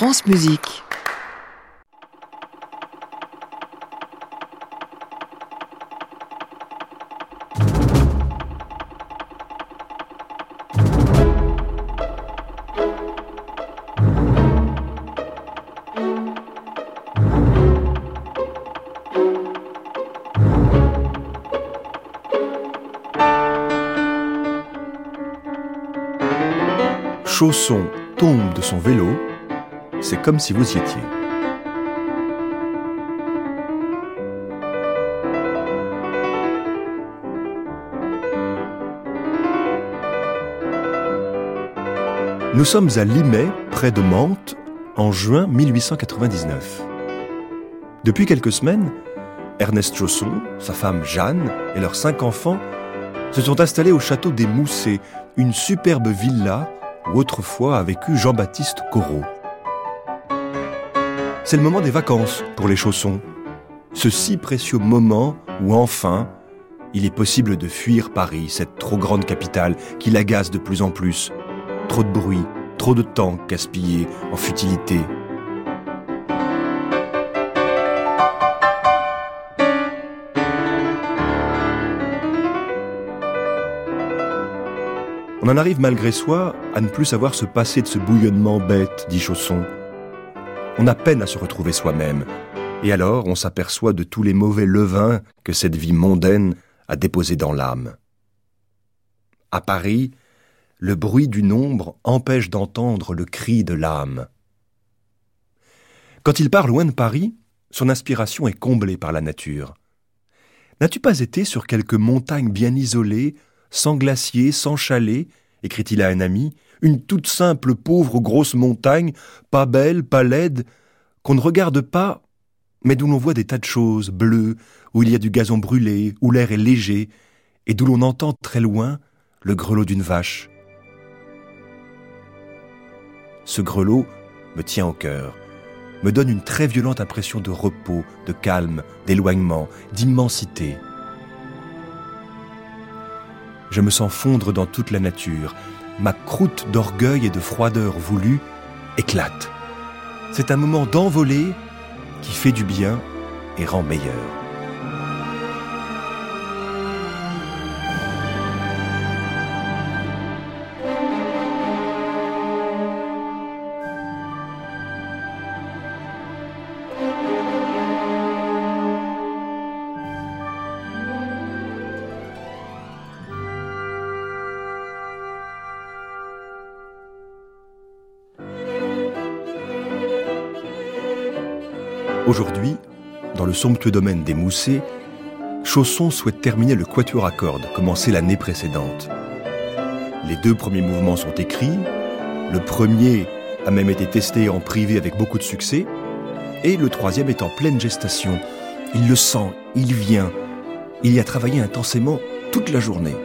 France Musique. Chausson tombe de son vélo, c'est comme si vous y étiez. Nous sommes à Limay, près de Mantes, en juin 1899. Depuis quelques semaines, Ernest Chausson, sa femme Jeanne et leurs cinq enfants se sont installés au château des Moussets, une superbe villa où autrefois a vécu Jean-Baptiste Corot. C'est le moment des vacances pour les chaussons. Ce si précieux moment où enfin, il est possible de fuir Paris, cette trop grande capitale qui l'agace de plus en plus. Trop de bruit, trop de temps gaspillé en futilité. On en arrive malgré soi à ne plus savoir se passer de ce bouillonnement bête, dit Chausson. On a peine à se retrouver soi-même, et alors on s'aperçoit de tous les mauvais levains que cette vie mondaine a déposés dans l'âme. À Paris, le bruit du nombre empêche d'entendre le cri de l'âme. Quand il part loin de Paris, son inspiration est comblée par la nature. N'as-tu pas été sur quelque montagne bien isolée, sans glacier, sans chalet, écrit-il à un ami, une toute simple pauvre grosse montagne, pas belle, pas laide, qu'on ne regarde pas, mais d'où l'on voit des tas de choses bleues, où il y a du gazon brûlé, où l'air est léger, et d'où l'on entend très loin le grelot d'une vache. Ce grelot me tient au cœur, me donne une très violente impression de repos, de calme, d'éloignement, d'immensité. Je me sens fondre dans toute la nature. Ma croûte d'orgueil et de froideur voulue éclate. C'est un moment d'envolée qui fait du bien et rend meilleur. Aujourd'hui, dans le somptueux domaine des Moussets, Chausson souhaite terminer le quatuor à cordes commencé l'année précédente. Les deux premiers mouvements sont écrits, le premier a même été testé en privé avec beaucoup de succès, et le troisième est en pleine gestation. Il le sent, il vient, il y a travaillé intensément toute la journée.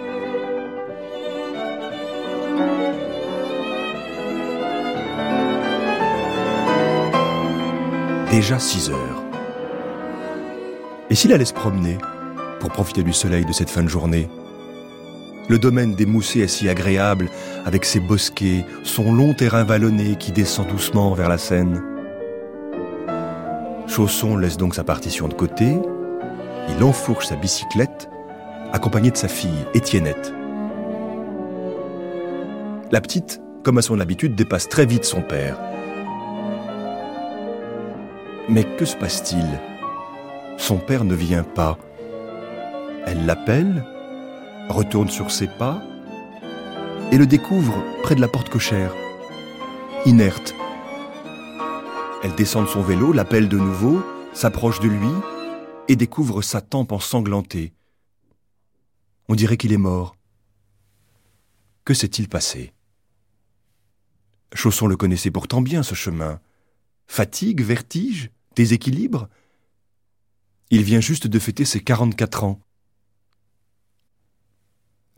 Déjà 6 heures. Et s'il allait se promener pour profiter du soleil de cette fin de journée? Le domaine des Moussets est si agréable avec ses bosquets, son long terrain vallonné qui descend doucement vers la Seine. Chausson laisse donc sa partition de côté, il enfourche sa bicyclette, accompagné de sa fille, Étiennette. La petite, comme à son habitude, dépasse très vite son père. Mais que se passe-t-il? Son père ne vient pas. Elle l'appelle, retourne sur ses pas et le découvre près de la porte cochère, inerte. Elle descend de son vélo, l'appelle de nouveau, s'approche de lui et découvre sa tempe ensanglantée. On dirait qu'il est mort. Que s'est-il passé? Chausson le connaissait pourtant bien, ce chemin. Fatigue, vertige? Déséquilibre Il vient juste de fêter ses 44 ans.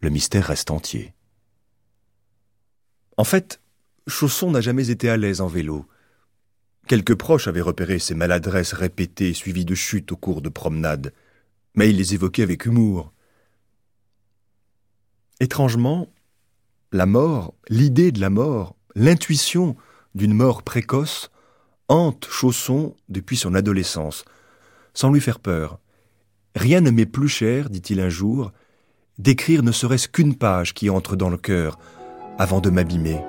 Le mystère reste entier. En fait, Chausson n'a jamais été à l'aise en vélo. Quelques proches avaient repéré ses maladresses répétées suivies de chutes au cours de promenades, mais il les évoquait avec humour. Étrangement, la mort, l'idée de la mort, l'intuition d'une mort précoce hante Chausson depuis son adolescence, sans lui faire peur. Rien ne m'est plus cher, dit-il un jour, d'écrire ne serait-ce qu'une page qui entre dans le cœur avant de m'abîmer.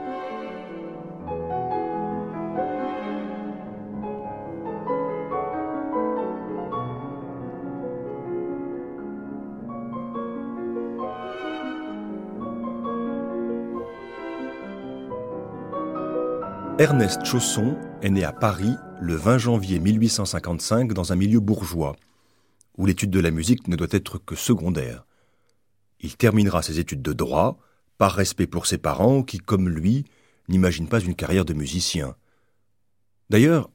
Ernest Chausson est né à Paris le 20 janvier 1855 dans un milieu bourgeois, où l'étude de la musique ne doit être que secondaire. Il terminera ses études de droit, par respect pour ses parents qui, comme lui, n'imaginent pas une carrière de musicien. D'ailleurs,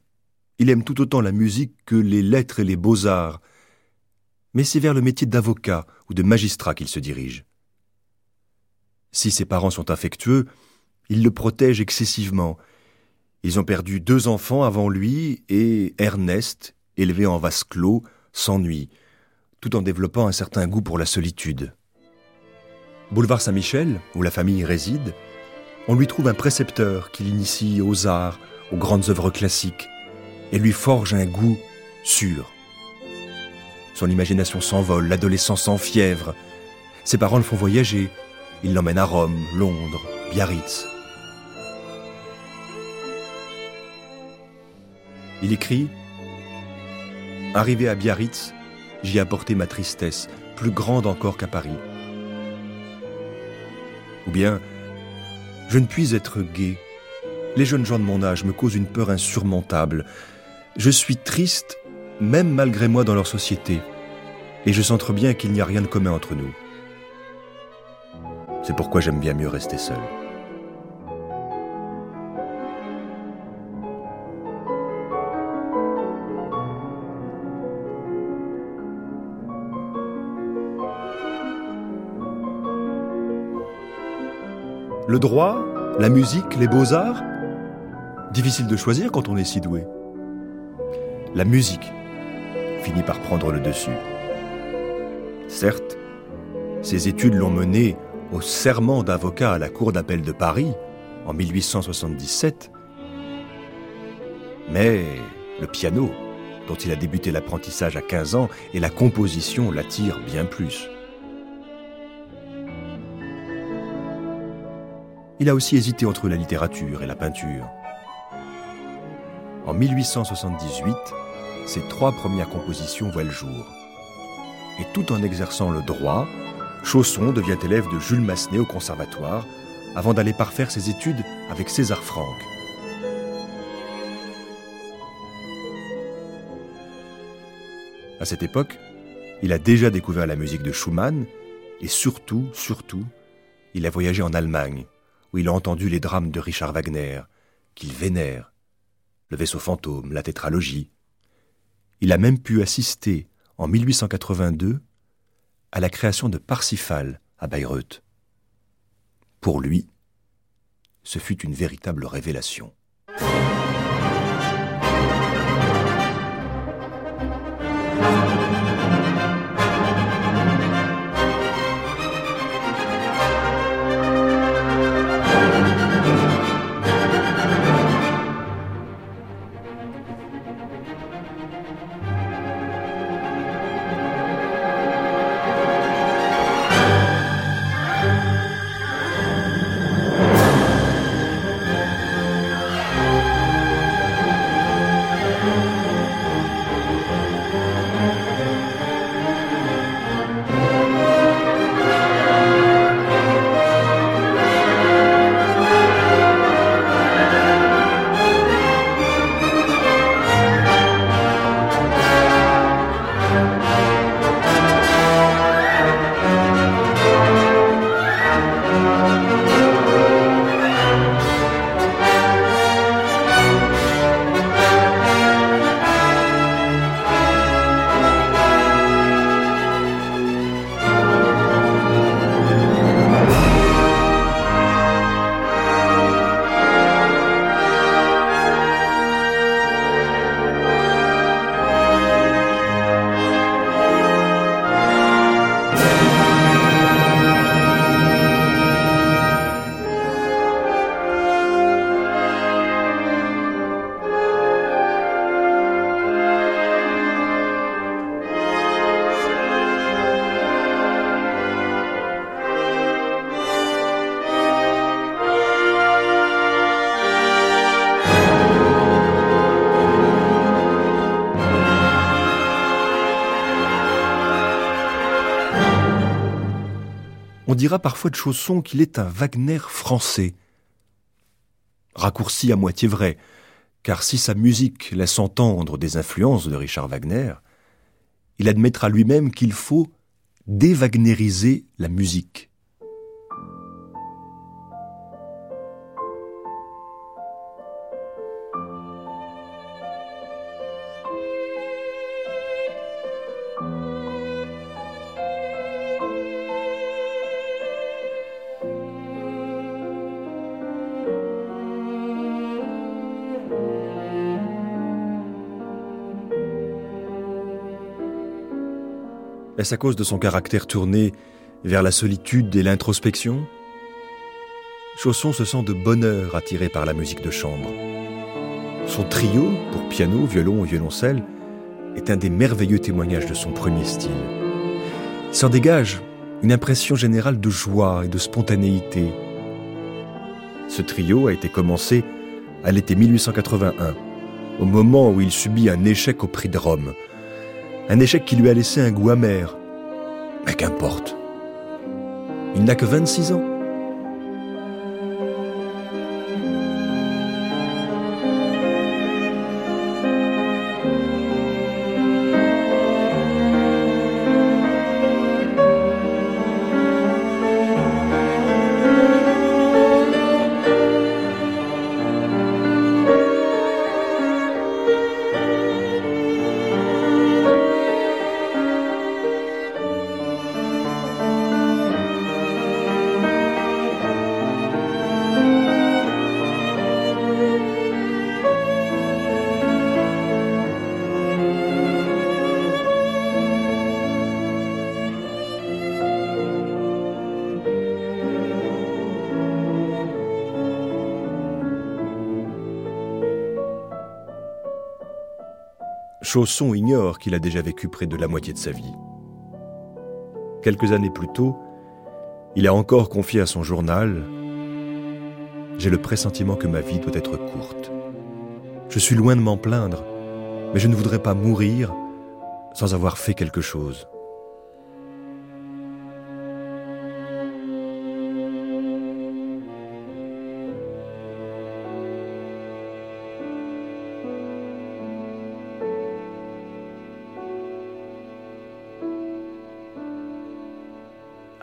il aime tout autant la musique que les lettres et les beaux-arts, mais c'est vers le métier d'avocat ou de magistrat qu'il se dirige. Si ses parents sont affectueux, ils le protègent excessivement ils ont perdu deux enfants avant lui et Ernest, élevé en vase clos, s'ennuie, tout en développant un certain goût pour la solitude. Boulevard Saint-Michel, où la famille réside, on lui trouve un précepteur qui l'initie aux arts, aux grandes œuvres classiques, et lui forge un goût sûr. Son imagination s'envole, l'adolescence fièvre. Ses parents le font voyager. Ils l'emmènent à Rome, Londres, Biarritz. Il écrit Arrivé à Biarritz, j'y apporté ma tristesse, plus grande encore qu'à Paris. Ou bien, je ne puis être gai. Les jeunes gens de mon âge me causent une peur insurmontable. Je suis triste, même malgré moi dans leur société, et je sens bien qu'il n'y a rien de commun entre nous. C'est pourquoi j'aime bien mieux rester seul. Le droit, la musique, les beaux-arts Difficile de choisir quand on est si doué. La musique finit par prendre le dessus. Certes, ses études l'ont mené au serment d'avocat à la Cour d'appel de Paris en 1877, mais le piano, dont il a débuté l'apprentissage à 15 ans, et la composition l'attirent bien plus. Il a aussi hésité entre la littérature et la peinture. En 1878, ses trois premières compositions voient le jour. Et tout en exerçant le droit, Chausson devient élève de Jules Massenet au conservatoire avant d'aller parfaire ses études avec César Franck. À cette époque, il a déjà découvert la musique de Schumann et surtout, surtout, il a voyagé en Allemagne où il a entendu les drames de Richard Wagner, qu'il vénère, le vaisseau fantôme, la tétralogie. Il a même pu assister, en 1882, à la création de Parsifal à Bayreuth. Pour lui, ce fut une véritable révélation. On dira parfois de Chausson qu'il est un Wagner français. Raccourci à moitié vrai, car si sa musique laisse entendre des influences de Richard Wagner, il admettra lui-même qu'il faut déwagneriser la musique. À cause de son caractère tourné vers la solitude et l'introspection? Chausson se sent de bonheur attiré par la musique de chambre. Son trio, pour piano, violon et violoncelle, est un des merveilleux témoignages de son premier style. Il s'en dégage une impression générale de joie et de spontanéité. Ce trio a été commencé à l'été 1881, au moment où il subit un échec au prix de Rome, un échec qui lui a laissé un goût amer. Mais qu'importe. Il n'a que 26 ans. Chausson ignore qu'il a déjà vécu près de la moitié de sa vie. Quelques années plus tôt, il a encore confié à son journal J'ai le pressentiment que ma vie doit être courte. Je suis loin de m'en plaindre, mais je ne voudrais pas mourir sans avoir fait quelque chose.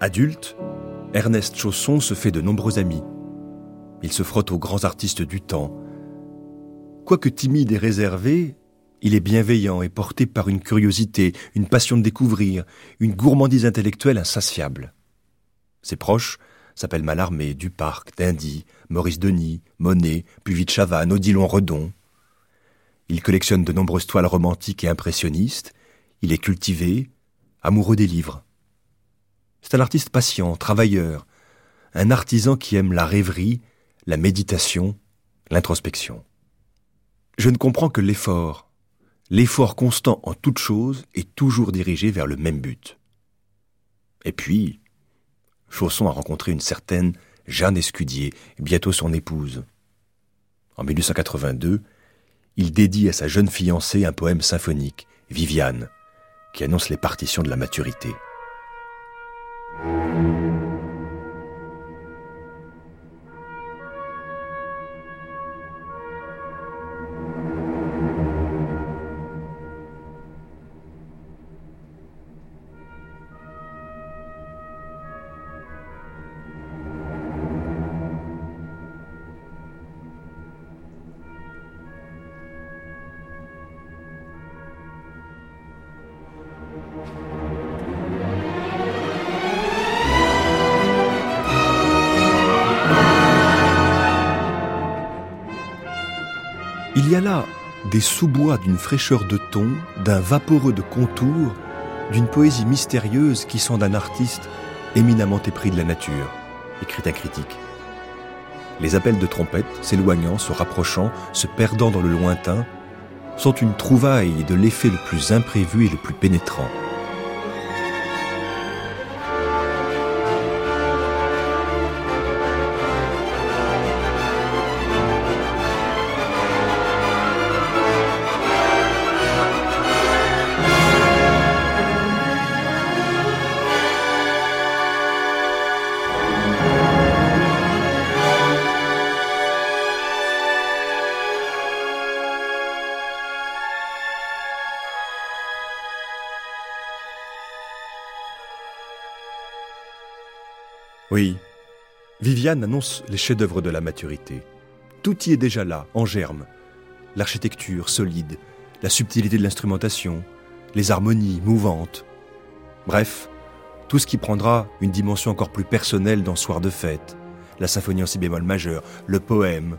Adulte, Ernest Chausson se fait de nombreux amis. Il se frotte aux grands artistes du temps. Quoique timide et réservé, il est bienveillant et porté par une curiosité, une passion de découvrir, une gourmandise intellectuelle insatiable. Ses proches s'appellent Mallarmé, Duparc, Dindy, Maurice Denis, Monet, Puvis de Chavannes, Odilon Redon. Il collectionne de nombreuses toiles romantiques et impressionnistes. Il est cultivé, amoureux des livres. C'est un artiste patient, travailleur, un artisan qui aime la rêverie, la méditation, l'introspection. Je ne comprends que l'effort, l'effort constant en toute chose est toujours dirigé vers le même but. Et puis, Chausson a rencontré une certaine Jeanne Escudier, bientôt son épouse. En 1882, il dédie à sa jeune fiancée un poème symphonique, Viviane, qui annonce les partitions de la maturité. Sous-bois d'une fraîcheur de ton, d'un vaporeux de contour, d'une poésie mystérieuse qui sont d'un artiste éminemment épris de la nature, écrit un critique. Les appels de trompette, s'éloignant, se rapprochant, se perdant dans le lointain, sont une trouvaille de l'effet le plus imprévu et le plus pénétrant. Viviane annonce les chefs-d'œuvre de la maturité. Tout y est déjà là, en germe. L'architecture solide, la subtilité de l'instrumentation, les harmonies mouvantes. Bref, tout ce qui prendra une dimension encore plus personnelle dans Soir de fête, la symphonie en si bémol majeur, le poème,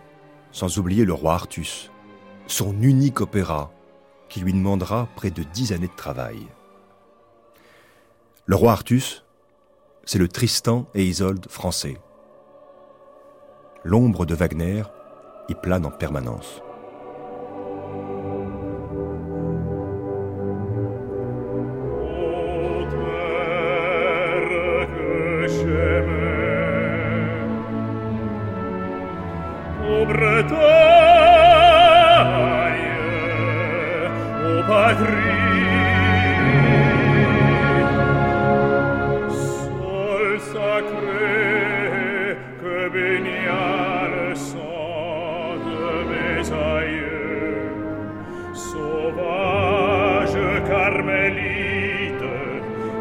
sans oublier le roi Artus, son unique opéra, qui lui demandera près de dix années de travail. Le roi Artus, c'est le Tristan et Isolde français. L'ombre de Wagner y plane en permanence.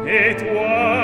et toi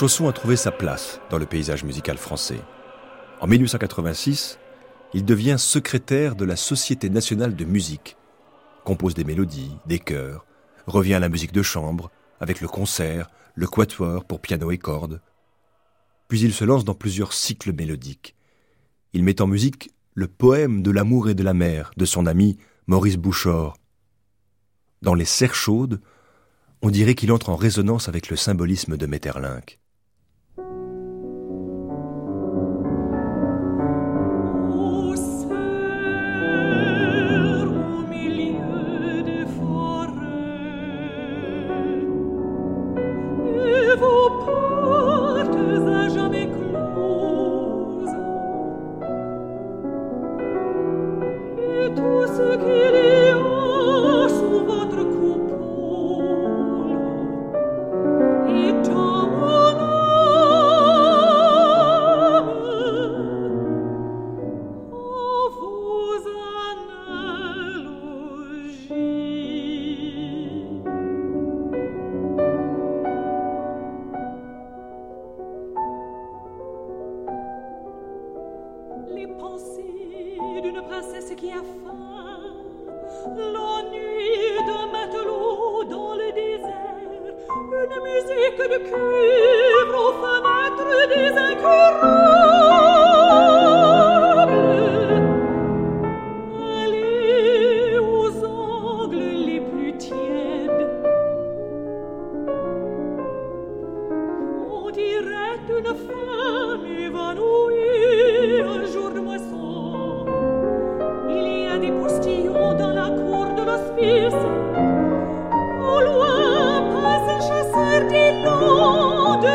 Chausson a trouvé sa place dans le paysage musical français. En 1886, il devient secrétaire de la Société nationale de musique, compose des mélodies, des chœurs, revient à la musique de chambre, avec le concert, le quatuor pour piano et cordes. Puis il se lance dans plusieurs cycles mélodiques. Il met en musique le poème de l'amour et de la mer de son ami Maurice Bouchard. Dans les serres chaudes, on dirait qu'il entre en résonance avec le symbolisme de Metterlinck.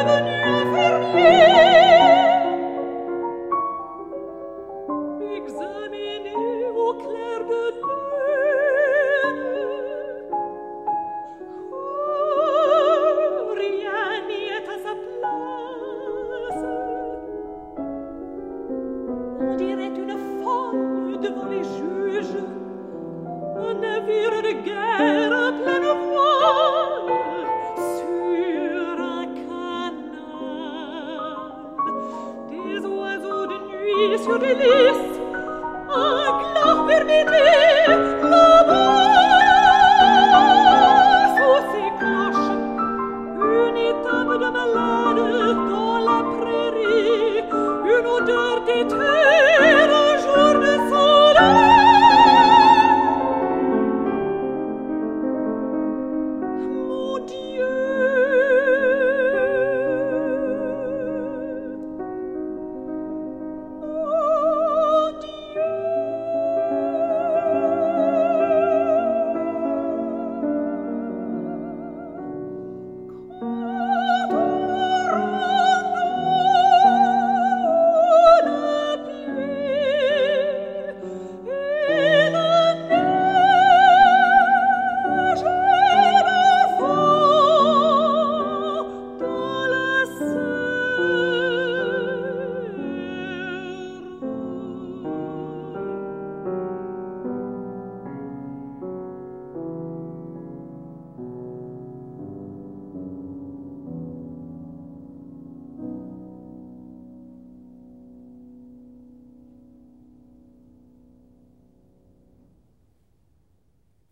heaven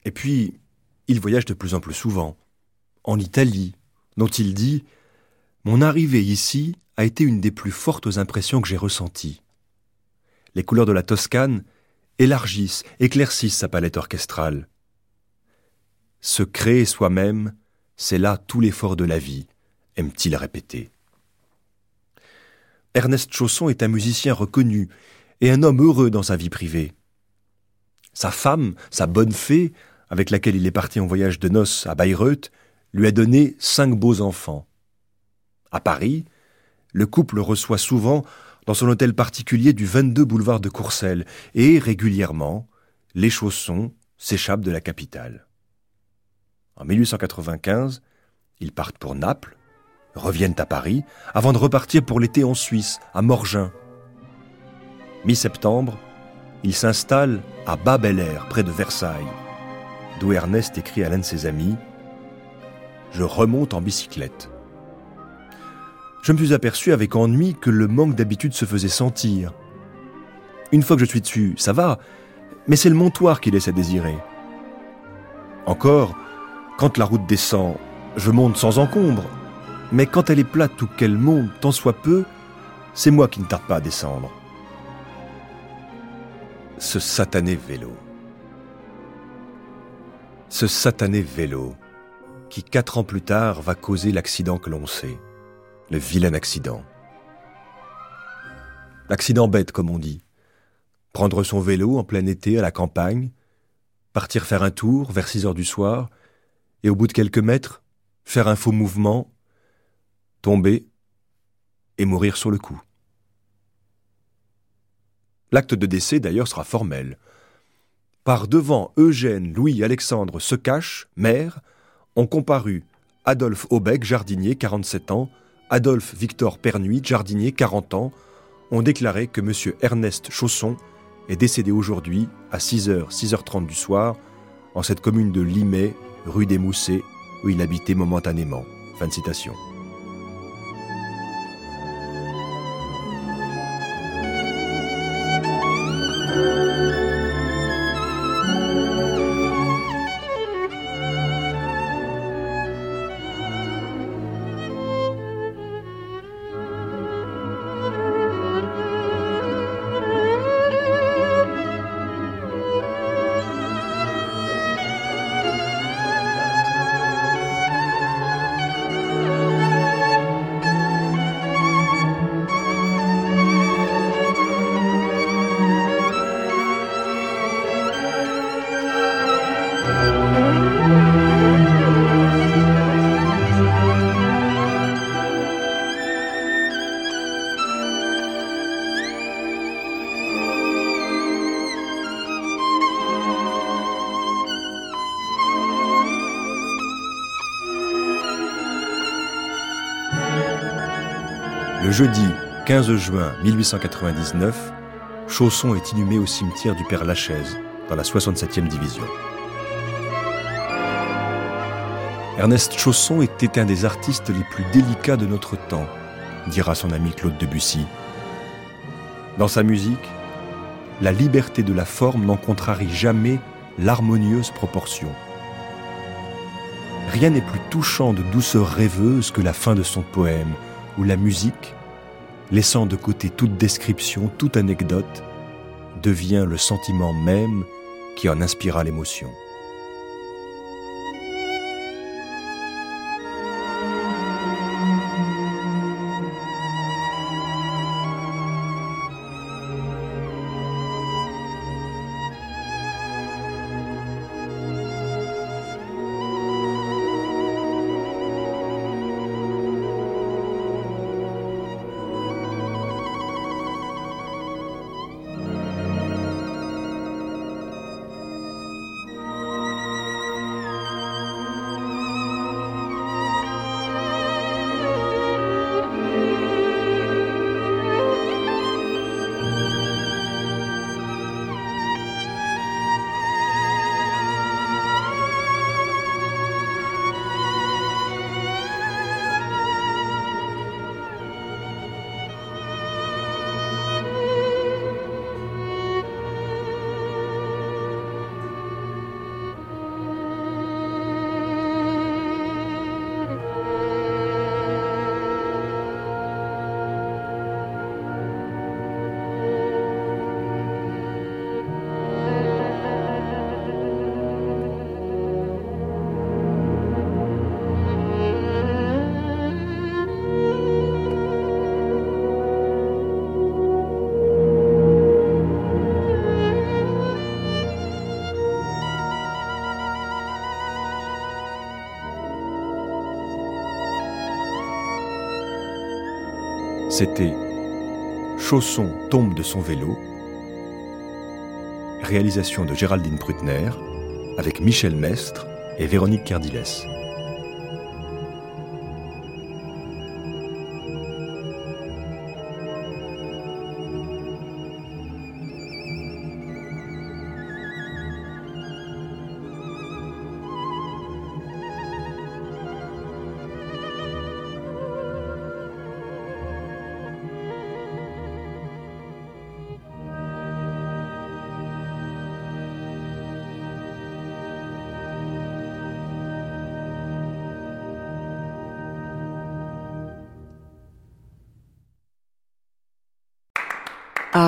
Et puis, il voyage de plus en plus souvent. En Italie, dont il dit Mon arrivée ici a été une des plus fortes impressions que j'ai ressenties. Les couleurs de la Toscane élargissent, éclaircissent sa palette orchestrale. Se créer soi-même, c'est là tout l'effort de la vie, aime-t-il répéter. Ernest Chausson est un musicien reconnu et un homme heureux dans sa vie privée. Sa femme, sa bonne fée, avec laquelle il est parti en voyage de noces à Bayreuth, lui a donné cinq beaux enfants. À Paris, le couple reçoit souvent dans son hôtel particulier du 22 boulevard de Courcelles, et régulièrement, les chaussons s'échappent de la capitale. En 1895, ils partent pour Naples, reviennent à Paris, avant de repartir pour l'été en Suisse, à Morgin. Mi-septembre, ils s'installent à Bas-Bel-Air, près de Versailles d'où Ernest écrit à l'un de ses amis Je remonte en bicyclette. Je me suis aperçu avec ennui que le manque d'habitude se faisait sentir. Une fois que je suis dessus, ça va, mais c'est le montoir qui laisse à désirer. Encore, quand la route descend, je monte sans encombre, mais quand elle est plate ou qu'elle monte tant soit peu, c'est moi qui ne tarde pas à descendre. Ce satané vélo ce satané vélo, qui quatre ans plus tard va causer l'accident que l'on sait, le vilain accident. L'accident bête, comme on dit. Prendre son vélo en plein été à la campagne, partir faire un tour vers six heures du soir, et au bout de quelques mètres, faire un faux mouvement, tomber et mourir sur le coup. L'acte de décès d'ailleurs sera formel. Par devant Eugène Louis Alexandre Secache, maire, ont comparu Adolphe Aubec, jardinier, 47 ans, Adolphe Victor Pernuit, jardinier, 40 ans, ont déclaré que M. Ernest Chausson est décédé aujourd'hui à 6h, 6h30 du soir, en cette commune de Limay, rue des Moussets, où il habitait momentanément. Fin de citation. Jeudi 15 juin 1899, Chausson est inhumé au cimetière du Père Lachaise, dans la 67e division. Ernest Chausson était un des artistes les plus délicats de notre temps, dira son ami Claude Debussy. Dans sa musique, la liberté de la forme n'en contrarie jamais l'harmonieuse proportion. Rien n'est plus touchant de douceur rêveuse que la fin de son poème, où la musique, laissant de côté toute description, toute anecdote, devient le sentiment même qui en inspira l'émotion. C'était Chausson tombe de son vélo, réalisation de Géraldine Prutner, avec Michel Mestre et Véronique Cardilès.